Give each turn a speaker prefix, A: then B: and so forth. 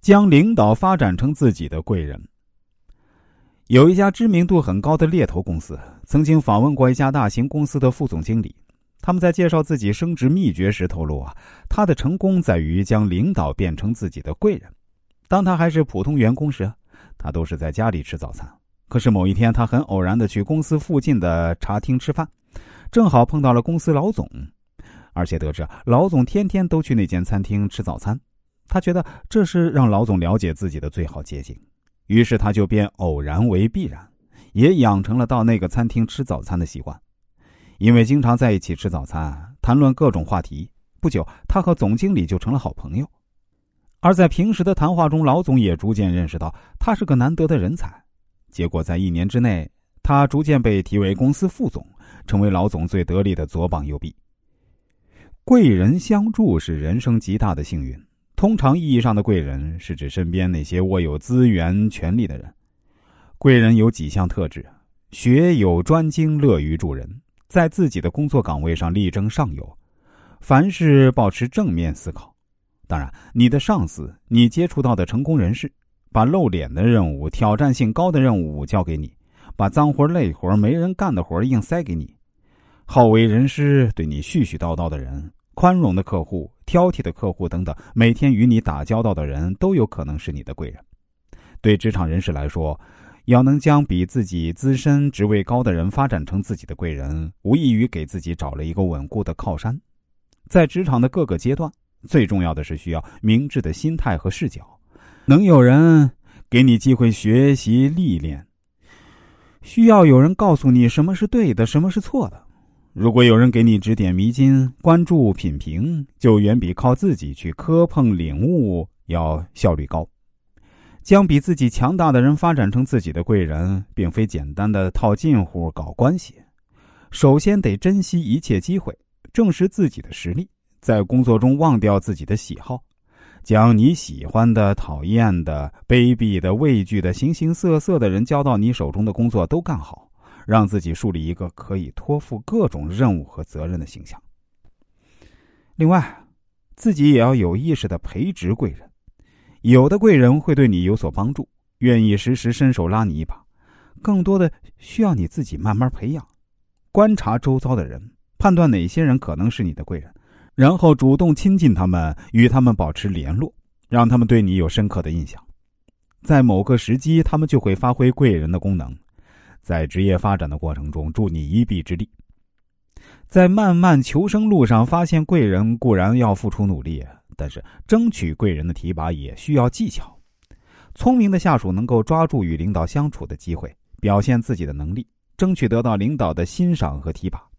A: 将领导发展成自己的贵人。有一家知名度很高的猎头公司曾经访问过一家大型公司的副总经理，他们在介绍自己升职秘诀时透露啊，他的成功在于将领导变成自己的贵人。当他还是普通员工时，他都是在家里吃早餐。可是某一天，他很偶然的去公司附近的茶厅吃饭，正好碰到了公司老总，而且得知老总天天都去那间餐厅吃早餐，他觉得这是让老总了解自己的最好捷径，于是他就变偶然为必然，也养成了到那个餐厅吃早餐的习惯。因为经常在一起吃早餐，谈论各种话题，不久他和总经理就成了好朋友。而在平时的谈话中，老总也逐渐认识到他是个难得的人才。结果在一年之内，他逐渐被提为公司副总，成为老总最得力的左膀右臂。贵人相助是人生极大的幸运。通常意义上的贵人是指身边那些握有资源、权力的人。贵人有几项特质：学有专精，乐于助人，在自己的工作岗位上力争上游，凡事保持正面思考。当然，你的上司，你接触到的成功人士，把露脸的任务、挑战性高的任务交给你，把脏活累活没人干的活硬塞给你，好为人师、对你絮絮叨叨的人，宽容的客户、挑剔的客户等等，每天与你打交道的人都有可能是你的贵人。对职场人士来说，要能将比自己资深、职位高的人发展成自己的贵人，无异于给自己找了一个稳固的靠山。在职场的各个阶段。最重要的是需要明智的心态和视角，能有人给你机会学习历练，需要有人告诉你什么是对的，什么是错的。如果有人给你指点迷津，关注品评，就远比靠自己去磕碰领悟要效率高。将比自己强大的人发展成自己的贵人，并非简单的套近乎搞关系，首先得珍惜一切机会，证实自己的实力。在工作中忘掉自己的喜好，将你喜欢的、讨厌的、卑鄙的、畏惧的、形形色色的人交到你手中的工作都干好，让自己树立一个可以托付各种任务和责任的形象。另外，自己也要有意识的培植贵人，有的贵人会对你有所帮助，愿意时时伸手拉你一把；更多的需要你自己慢慢培养，观察周遭的人，判断哪些人可能是你的贵人。然后主动亲近他们，与他们保持联络，让他们对你有深刻的印象。在某个时机，他们就会发挥贵人的功能，在职业发展的过程中助你一臂之力。在漫漫求生路上发现贵人固然要付出努力，但是争取贵人的提拔也需要技巧。聪明的下属能够抓住与领导相处的机会，表现自己的能力，争取得到领导的欣赏和提拔。